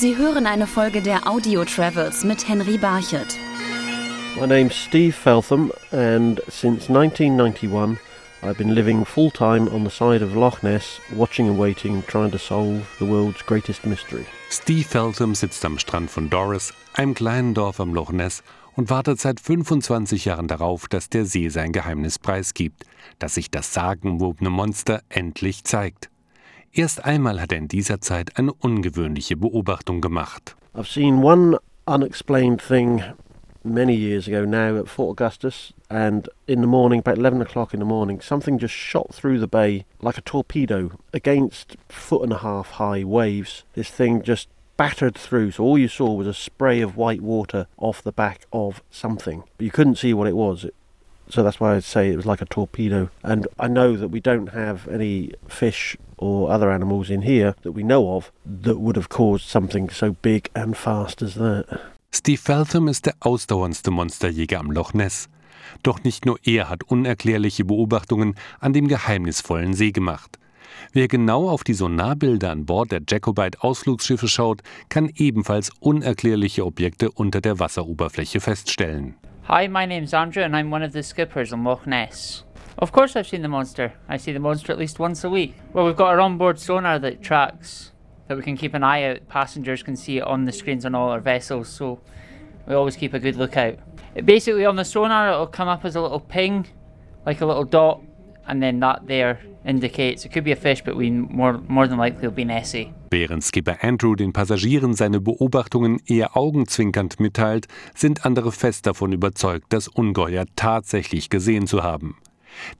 Sie hören eine Folge der Audio Travels mit Henry Barchet. My name's Steve Feltham, and since 1991, I've been living full time on the side of Loch Ness, watching and waiting, trying to solve the world's greatest mystery. Steve Feltham sitzt am Strand von Doris, einem kleinen Dorf am Loch Ness, und wartet seit 25 Jahren darauf, dass der See sein Geheimnis preisgibt, dass sich das sagenwobene Monster endlich zeigt. Erst einmal hat er in dieser Zeit eine ungewöhnliche Beobachtung gemacht. I've seen one unexplained thing many years ago now at Fort Augustus, and in the morning, about 11 o'clock in the morning, something just shot through the bay like a torpedo against foot and a half high waves. This thing just battered through, so all you saw was a spray of white water off the back of something, but you couldn't see what it was. So that's why I'd say it was like a torpedo. And I know that we don't have any fish or other animals in here that we know of that would have caused something so big and fast as that. Steve Feltham ist der ausdauerndste Monsterjäger am Loch Ness. Doch nicht nur er hat unerklärliche Beobachtungen an dem geheimnisvollen See gemacht. Wer genau auf die Sonarbilder an Bord der Jacobite Ausflugsschiffe schaut, kann ebenfalls unerklärliche Objekte unter der Wasseroberfläche feststellen. Hi, my name's Andrew and I'm one of the skippers on Loch Ness. Of course I've seen the monster. I see the monster at least once a week. Well, we've got our onboard sonar that tracks that we can keep an eye out. Passengers can see it on the screens on all our vessels, so we always keep a good lookout. Basically, on the sonar, it'll come up as a little ping, like a little dot, and then that there indicates it could be a fish, but we more more than likely will be Nessie. Während Skipper Andrew den Passagieren seine Beobachtungen eher augenzwinkernd mitteilt, sind andere fest davon überzeugt, das Ungeheuer tatsächlich gesehen zu haben.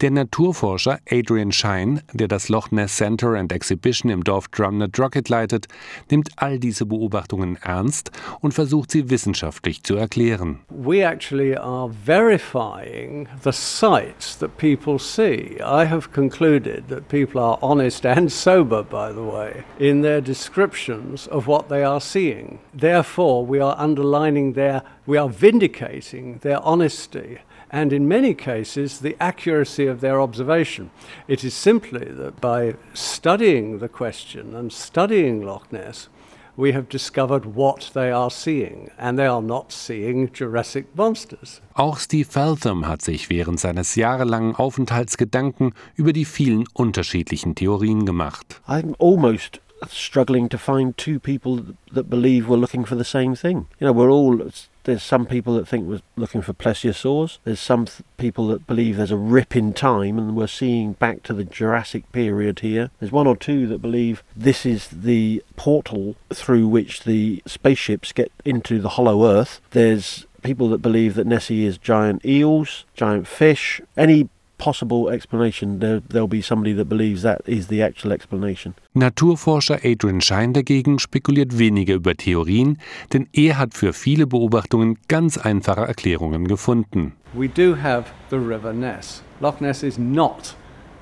Der Naturforscher Adrian Shine, der das Loch Ness Center and Exhibition im Dorf Drumnut Rocket leitet, nimmt all diese Beobachtungen ernst und versucht sie wissenschaftlich zu erklären. We actually are verifying the sights that people see. I have concluded that people are honest and sober, by the way, in their descriptions of what they are seeing. Therefore, we are underlining their, we are vindicating their honesty and in many cases the accuracy of their observation. It is simply that by studying the question and studying Loch Ness, we have discovered what they are seeing, and they are not seeing Jurassic monsters. Auch Steve Feltham hat sich während seines jahrelangen Aufenthalts Gedanken über die vielen unterschiedlichen Theorien gemacht. I'm almost struggling to find two people that believe we're looking for the same thing. You know, we're all there's some people that think we're looking for plesiosaurs. There's some th- people that believe there's a rip in time and we're seeing back to the Jurassic period here. There's one or two that believe this is the portal through which the spaceships get into the hollow earth. There's people that believe that Nessie is giant eels, giant fish, any possible explanation, there, there'll be somebody that believes that is the actual explanation. Naturforscher Adrian Shine dagegen spekuliert weniger über Theorien, denn er hat für viele Beobachtungen ganz einfache Erklärungen gefunden. We do have the River Ness. Loch Ness is not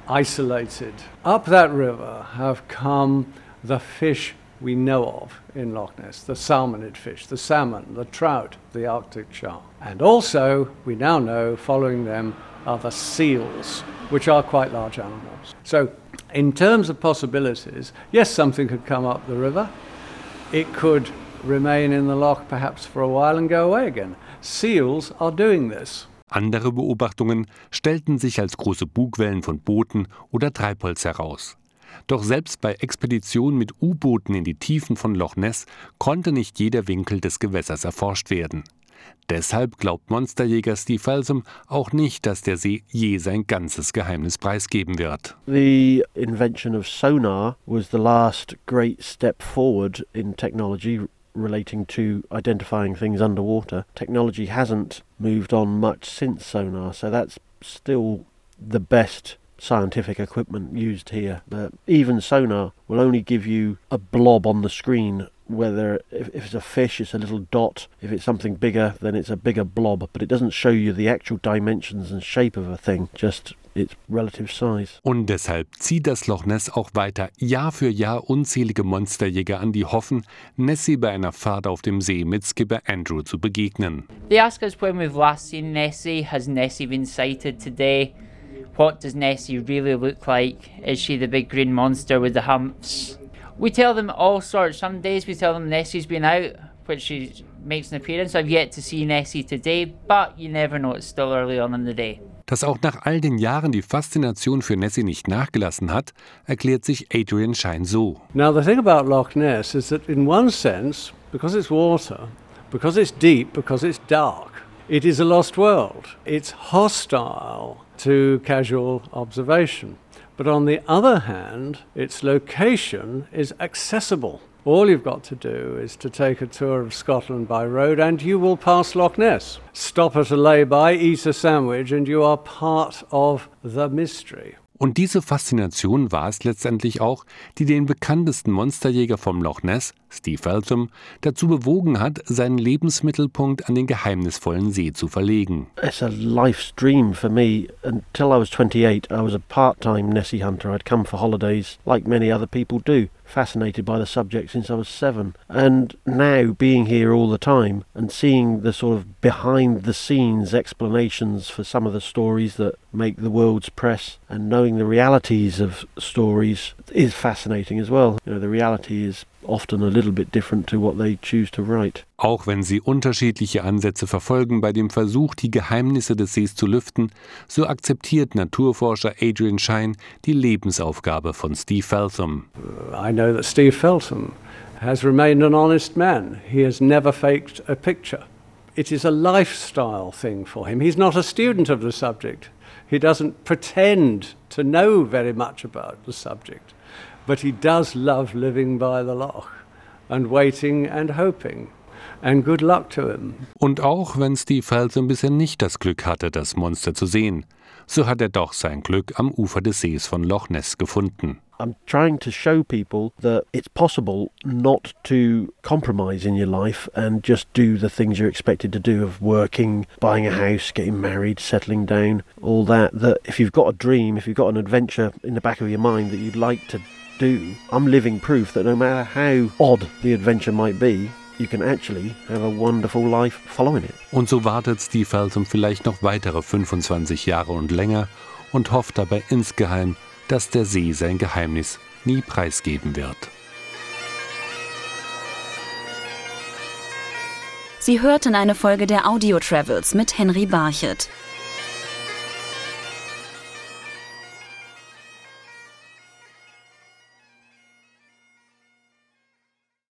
isolated. Up that river have come the fish we know of in Loch Ness the salmonid fish, the salmon, the trout, the Arctic char. And also, we now know, following them, are seals, which are quite large animals. So, in terms of possibilities, yes, something could come up the river. It could remain in the loch perhaps for a while and go away again. Seals are doing this. Andere Beobachtungen stellten sich als große Bugwellen von Booten oder Treibholz heraus. Doch selbst bei Expeditionen mit U-Booten in die Tiefen von Loch Ness konnte nicht jeder Winkel des Gewässers erforscht werden. Deshalb glaubt Monsterjäger Steve Feltham auch nicht, dass der See je sein ganzes Geheimnis preisgeben wird. The invention of sonar was the last great step forward in technology relating to identifying things underwater. Technology hasn't moved on much since sonar, so that's still the best scientific equipment used here. But even sonar will only give you a blob on the screen whether if, if, it's a fish it's a little dot if it's something bigger then it's a bigger blob but it doesn't show you the actual dimensions and shape of a thing just its relative size. Und deshalb zieht das Loch Ness auch weiter Jahr für Jahr unzählige Monsterjäger an, die hoffen, Nessie bei einer Fahrt auf dem See mit Skipper Andrew zu begegnen. They ask us when we've last seen Nessie. Has Nessie been sighted today? What does Nessie really look like? Is she the big green monster with the humps? We tell them all sorts. Some days we tell them Nessie's been out, which she makes an appearance. I've yet to see Nessie today, but you never know, it's still early on in the day. Dass auch nach all den Jahren die Faszination für Nessie nicht nachgelassen hat, erklärt sich Adrian Shine so. Now, the thing about Loch Ness is that, in one sense, because it's water, because it's deep, because it's dark, it is a lost world. It's hostile to casual observation. But on the other hand, its location is accessible. All you've got to do is to take a tour of Scotland by road and you will pass Loch Ness. Stop at a lay-by, eat a sandwich and you are part of the mystery. Und diese Faszination war es letztendlich auch, die den bekanntesten Monsterjäger vom Loch Ness, Steve Eltham, dazu bewogen hat, seinen Lebensmittelpunkt an den geheimnisvollen See zu verlegen. It's a life's dream for me. Until I was 28, I was a part-time Nessie hunter. I'd come for holidays like many other people do. Fascinated by the subject since I was seven. And now being here all the time and seeing the sort of behind the scenes explanations for some of the stories that make the world's press and knowing the realities of stories is fascinating as well. You know, the reality is often a little bit different to what they choose to write. Auch wenn sie unterschiedliche Ansätze verfolgen bei dem Versuch, die Geheimnisse des Sees zu lüften, so akzeptiert Naturforscher Adrian Shine die Lebensaufgabe von Steve Feltham. Uh, I know that Steve Feltham has remained an honest man. He has never faked a picture. It is a lifestyle thing for him. He's not a student of the subject. He doesn't pretend to know very much about the subject. But he does love living by the loch and waiting and hoping. And good luck to him. Und auch wenn Steve Feltham bisher nicht das Glück hatte, das Monster zu sehen, so hat er doch sein Glück am Ufer des Sees von Loch Ness gefunden. I'm trying to show people that it's possible not to compromise in your life and just do the things you're expected to do of working, buying a house, getting married, settling down, all that. That if you've got a dream, if you've got an adventure in the back of your mind that you'd like to do, I'm living proof that no matter how odd the adventure might be, you can actually have a wonderful life following it. Und so wartet Steve Feltham vielleicht noch weitere 25 Jahre und länger und hofft dabei insgeheim, dass der See sein Geheimnis nie preisgeben wird. Sie hörten eine Folge der Audio Travels mit Henry Barchet.